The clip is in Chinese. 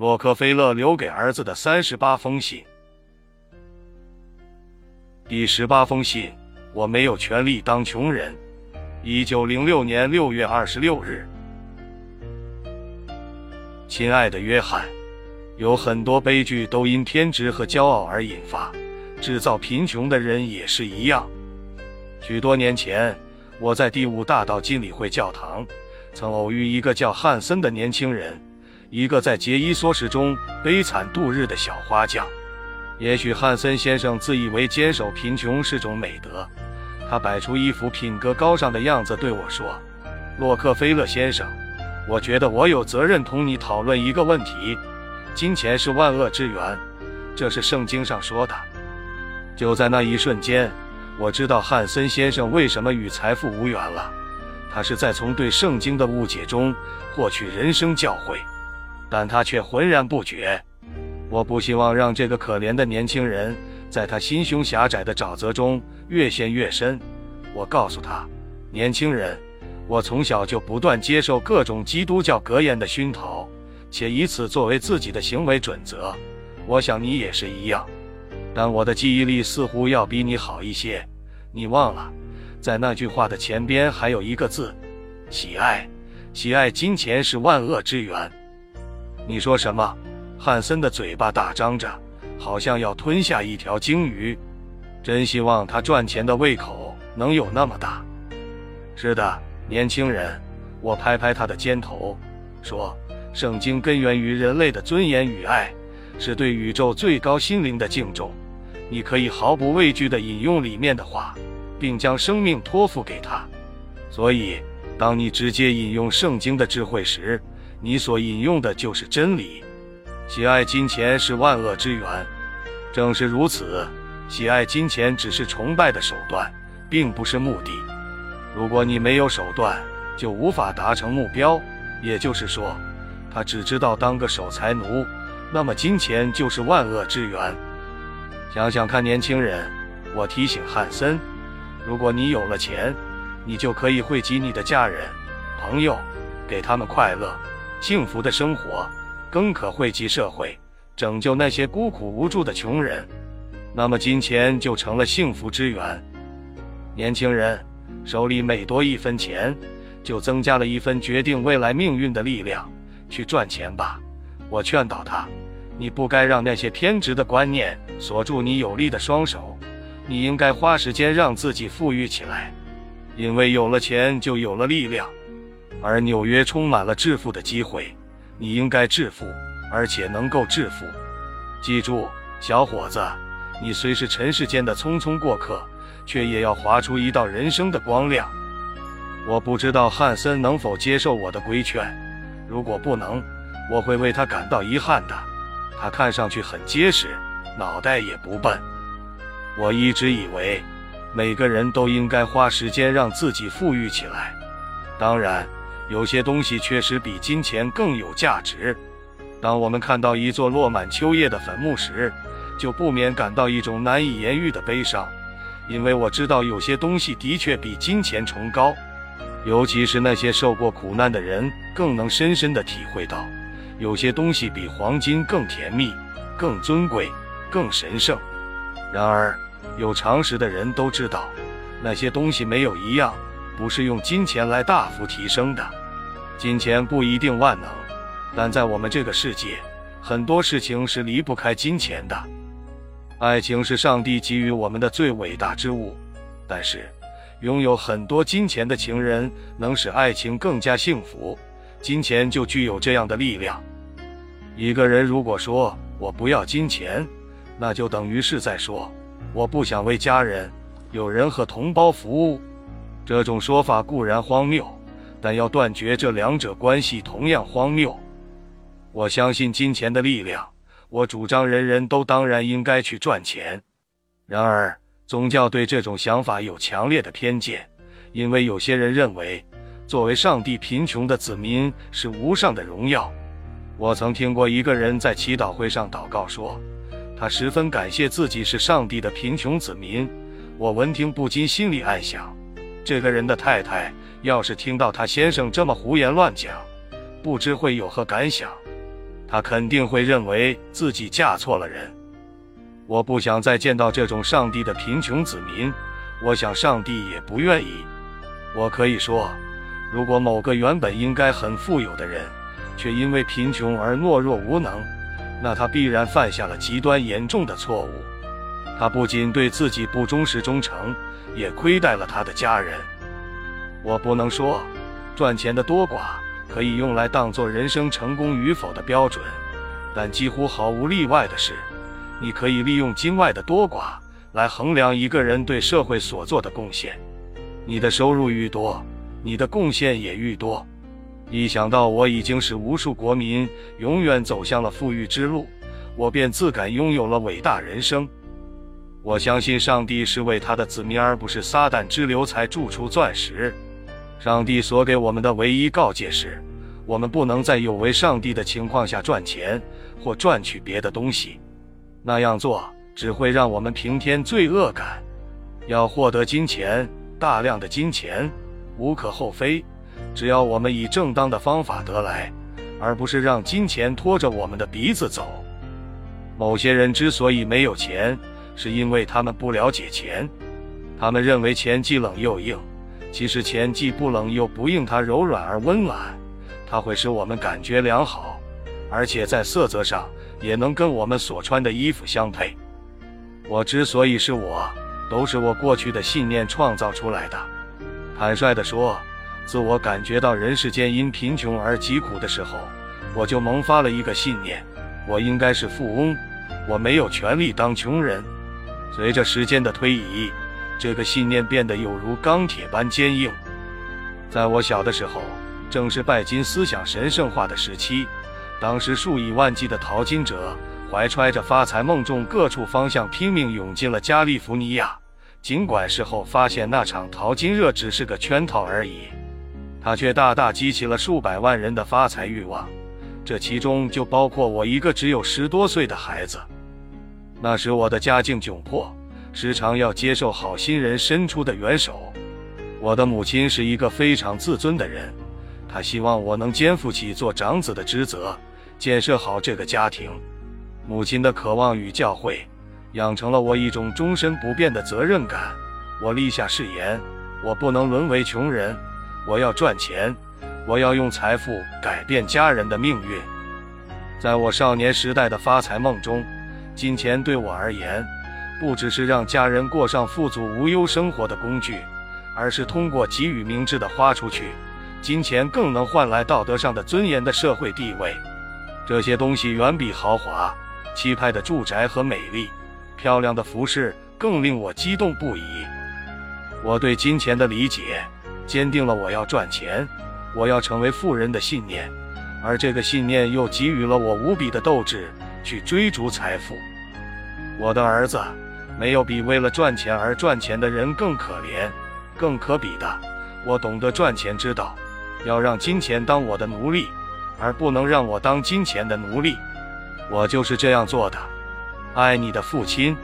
洛克菲勒留给儿子的三十八封信。第十八封信：我没有权利当穷人。一九零六年六月二十六日，亲爱的约翰，有很多悲剧都因偏执和骄傲而引发，制造贫穷的人也是一样。许多年前，我在第五大道金理会教堂，曾偶遇一个叫汉森的年轻人。一个在节衣缩食中悲惨度日的小花匠，也许汉森先生自以为坚守贫穷是种美德，他摆出一副品格高尚的样子对我说：“洛克菲勒先生，我觉得我有责任同你讨论一个问题。金钱是万恶之源，这是圣经上说的。”就在那一瞬间，我知道汉森先生为什么与财富无缘了，他是在从对圣经的误解中获取人生教诲。但他却浑然不觉。我不希望让这个可怜的年轻人在他心胸狭窄的沼泽中越陷越深。我告诉他：“年轻人，我从小就不断接受各种基督教格言的熏陶，且以此作为自己的行为准则。我想你也是一样。但我的记忆力似乎要比你好一些。你忘了，在那句话的前边还有一个字：喜爱。喜爱金钱是万恶之源。”你说什么？汉森的嘴巴大张着，好像要吞下一条鲸鱼。真希望他赚钱的胃口能有那么大。是的，年轻人，我拍拍他的肩头，说：“圣经根源于人类的尊严与爱，是对宇宙最高心灵的敬重。你可以毫不畏惧地引用里面的话，并将生命托付给他。所以，当你直接引用圣经的智慧时，你所引用的就是真理，喜爱金钱是万恶之源。正是如此，喜爱金钱只是崇拜的手段，并不是目的。如果你没有手段，就无法达成目标。也就是说，他只知道当个守财奴，那么金钱就是万恶之源。想想看，年轻人，我提醒汉森，如果你有了钱，你就可以惠及你的家人、朋友，给他们快乐。幸福的生活，更可惠及社会，拯救那些孤苦无助的穷人。那么，金钱就成了幸福之源。年轻人手里每多一分钱，就增加了一分决定未来命运的力量。去赚钱吧，我劝导他。你不该让那些偏执的观念锁住你有力的双手。你应该花时间让自己富裕起来，因为有了钱，就有了力量。而纽约充满了致富的机会，你应该致富，而且能够致富。记住，小伙子，你虽是尘世间的匆匆过客，却也要划出一道人生的光亮。我不知道汉森能否接受我的规劝，如果不能，我会为他感到遗憾的。他看上去很结实，脑袋也不笨。我一直以为，每个人都应该花时间让自己富裕起来。当然。有些东西确实比金钱更有价值。当我们看到一座落满秋叶的坟墓时，就不免感到一种难以言喻的悲伤，因为我知道有些东西的确比金钱崇高。尤其是那些受过苦难的人，更能深深地体会到，有些东西比黄金更甜蜜、更尊贵、更神圣。然而，有常识的人都知道，那些东西没有一样不是用金钱来大幅提升的。金钱不一定万能，但在我们这个世界，很多事情是离不开金钱的。爱情是上帝给予我们的最伟大之物，但是拥有很多金钱的情人能使爱情更加幸福。金钱就具有这样的力量。一个人如果说我不要金钱，那就等于是在说我不想为家人、友人和同胞服务。这种说法固然荒谬。但要断绝这两者关系同样荒谬。我相信金钱的力量，我主张人人都当然应该去赚钱。然而，宗教对这种想法有强烈的偏见，因为有些人认为，作为上帝贫穷的子民是无上的荣耀。我曾听过一个人在祈祷会上祷告说，他十分感谢自己是上帝的贫穷子民。我闻听不禁心里暗想，这个人的太太。要是听到他先生这么胡言乱讲，不知会有何感想。他肯定会认为自己嫁错了人。我不想再见到这种上帝的贫穷子民，我想上帝也不愿意。我可以说，如果某个原本应该很富有的人，却因为贫穷而懦弱无能，那他必然犯下了极端严重的错误。他不仅对自己不忠实忠诚，也亏待了他的家人。我不能说，赚钱的多寡可以用来当做人生成功与否的标准，但几乎毫无例外的是。你可以利用境外的多寡来衡量一个人对社会所做的贡献。你的收入愈多，你的贡献也愈多。一想到我已经使无数国民永远走向了富裕之路，我便自感拥有了伟大人生。我相信上帝是为他的子民，而不是撒旦之流才铸出钻石。上帝所给我们的唯一告诫是：我们不能在有违上帝的情况下赚钱或赚取别的东西。那样做只会让我们平添罪恶感。要获得金钱，大量的金钱，无可厚非，只要我们以正当的方法得来，而不是让金钱拖着我们的鼻子走。某些人之所以没有钱，是因为他们不了解钱。他们认为钱既冷又硬，其实钱既不冷又不硬，它柔软而温暖，它会使我们感觉良好，而且在色泽上。也能跟我们所穿的衣服相配。我之所以是我，都是我过去的信念创造出来的。坦率地说，自我感觉到人世间因贫穷而疾苦的时候，我就萌发了一个信念：我应该是富翁，我没有权利当穷人。随着时间的推移，这个信念变得有如钢铁般坚硬。在我小的时候，正是拜金思想神圣化的时期。当时数以万计的淘金者怀揣着发财梦，从各处方向拼命涌进了加利福尼亚。尽管事后发现那场淘金热只是个圈套而已，它却大大激起了数百万人的发财欲望。这其中就包括我一个只有十多岁的孩子。那时我的家境窘迫，时常要接受好心人伸出的援手。我的母亲是一个非常自尊的人，她希望我能肩负起做长子的职责。建设好这个家庭，母亲的渴望与教诲，养成了我一种终身不变的责任感。我立下誓言，我不能沦为穷人，我要赚钱，我要用财富改变家人的命运。在我少年时代的发财梦中，金钱对我而言，不只是让家人过上富足无忧生活的工具，而是通过给予明智的花出去，金钱更能换来道德上的尊严的社会地位。这些东西远比豪华、气派的住宅和美丽、漂亮的服饰更令我激动不已。我对金钱的理解，坚定了我要赚钱、我要成为富人的信念，而这个信念又给予了我无比的斗志去追逐财富。我的儿子，没有比为了赚钱而赚钱的人更可怜、更可比的。我懂得赚钱之道，要让金钱当我的奴隶。而不能让我当金钱的奴隶，我就是这样做的。爱你的父亲。